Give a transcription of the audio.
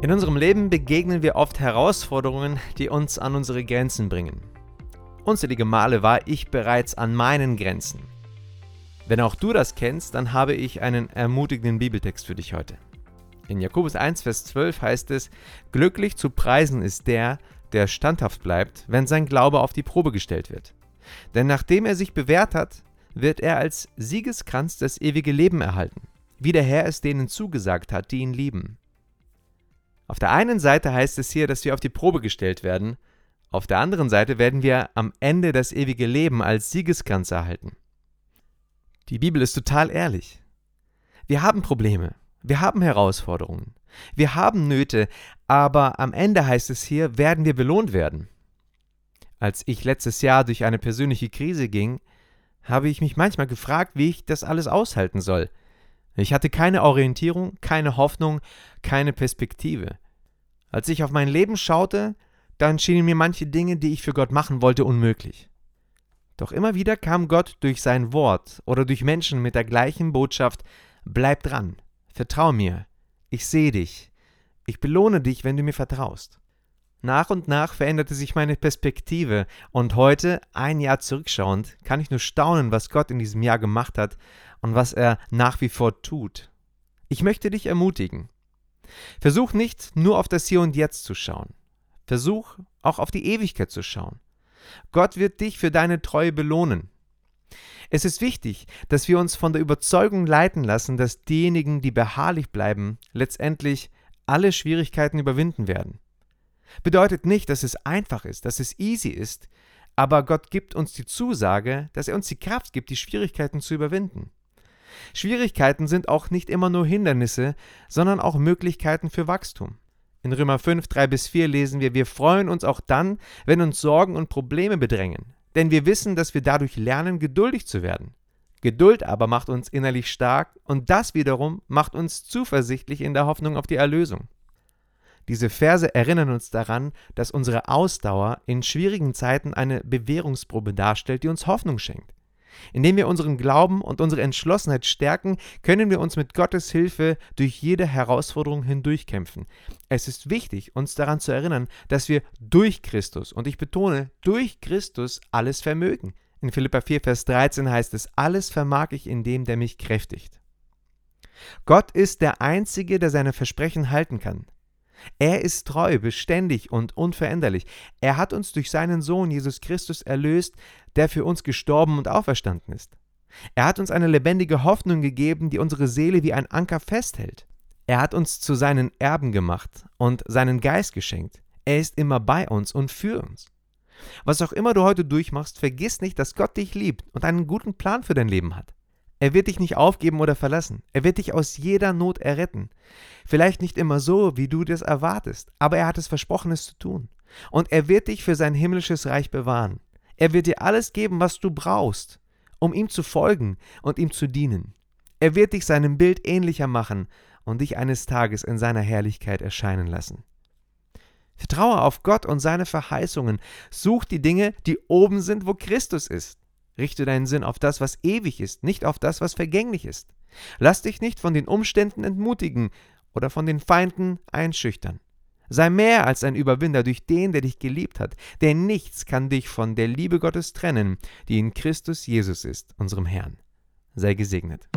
In unserem Leben begegnen wir oft Herausforderungen, die uns an unsere Grenzen bringen. Unzählige Male war ich bereits an meinen Grenzen. Wenn auch du das kennst, dann habe ich einen ermutigenden Bibeltext für dich heute. In Jakobus 1, Vers 12 heißt es, Glücklich zu preisen ist der, der standhaft bleibt, wenn sein Glaube auf die Probe gestellt wird. Denn nachdem er sich bewährt hat, wird er als Siegeskranz das ewige Leben erhalten, wie der Herr es denen zugesagt hat, die ihn lieben. Auf der einen Seite heißt es hier, dass wir auf die Probe gestellt werden, auf der anderen Seite werden wir am Ende das ewige Leben als Siegeskranz erhalten. Die Bibel ist total ehrlich. Wir haben Probleme, wir haben Herausforderungen, wir haben Nöte, aber am Ende heißt es hier, werden wir belohnt werden. Als ich letztes Jahr durch eine persönliche Krise ging, habe ich mich manchmal gefragt, wie ich das alles aushalten soll. Ich hatte keine Orientierung, keine Hoffnung, keine Perspektive. Als ich auf mein Leben schaute, dann schienen mir manche Dinge, die ich für Gott machen wollte, unmöglich. Doch immer wieder kam Gott durch sein Wort oder durch Menschen mit der gleichen Botschaft Bleib dran, vertrau mir, ich sehe dich, ich belohne dich, wenn du mir vertraust. Nach und nach veränderte sich meine Perspektive und heute, ein Jahr zurückschauend, kann ich nur staunen, was Gott in diesem Jahr gemacht hat und was er nach wie vor tut. Ich möchte dich ermutigen. Versuch nicht nur auf das Hier und Jetzt zu schauen. Versuch auch auf die Ewigkeit zu schauen. Gott wird dich für deine Treue belohnen. Es ist wichtig, dass wir uns von der Überzeugung leiten lassen, dass diejenigen, die beharrlich bleiben, letztendlich alle Schwierigkeiten überwinden werden. Bedeutet nicht, dass es einfach ist, dass es easy ist, aber Gott gibt uns die Zusage, dass er uns die Kraft gibt, die Schwierigkeiten zu überwinden. Schwierigkeiten sind auch nicht immer nur Hindernisse, sondern auch Möglichkeiten für Wachstum. In Römer 5, 3 bis 4 lesen wir, wir freuen uns auch dann, wenn uns Sorgen und Probleme bedrängen, denn wir wissen, dass wir dadurch lernen, geduldig zu werden. Geduld aber macht uns innerlich stark und das wiederum macht uns zuversichtlich in der Hoffnung auf die Erlösung. Diese Verse erinnern uns daran, dass unsere Ausdauer in schwierigen Zeiten eine Bewährungsprobe darstellt, die uns Hoffnung schenkt. Indem wir unseren Glauben und unsere Entschlossenheit stärken, können wir uns mit Gottes Hilfe durch jede Herausforderung hindurchkämpfen. Es ist wichtig, uns daran zu erinnern, dass wir durch Christus, und ich betone, durch Christus alles vermögen. In Philippa 4, Vers 13 heißt es, alles vermag ich in dem, der mich kräftigt. Gott ist der Einzige, der seine Versprechen halten kann. Er ist treu, beständig und unveränderlich. Er hat uns durch seinen Sohn Jesus Christus erlöst, der für uns gestorben und auferstanden ist. Er hat uns eine lebendige Hoffnung gegeben, die unsere Seele wie ein Anker festhält. Er hat uns zu seinen Erben gemacht und seinen Geist geschenkt. Er ist immer bei uns und für uns. Was auch immer du heute durchmachst, vergiss nicht, dass Gott dich liebt und einen guten Plan für dein Leben hat. Er wird dich nicht aufgeben oder verlassen. Er wird dich aus jeder Not erretten. Vielleicht nicht immer so, wie du das erwartest, aber er hat es versprochen, es zu tun. Und er wird dich für sein himmlisches Reich bewahren. Er wird dir alles geben, was du brauchst, um ihm zu folgen und ihm zu dienen. Er wird dich seinem Bild ähnlicher machen und dich eines Tages in seiner Herrlichkeit erscheinen lassen. Vertraue auf Gott und seine Verheißungen. Such die Dinge, die oben sind, wo Christus ist. Richte deinen Sinn auf das, was ewig ist, nicht auf das, was vergänglich ist. Lass dich nicht von den Umständen entmutigen oder von den Feinden einschüchtern. Sei mehr als ein Überwinder durch den, der dich geliebt hat, denn nichts kann dich von der Liebe Gottes trennen, die in Christus Jesus ist, unserem Herrn. Sei gesegnet.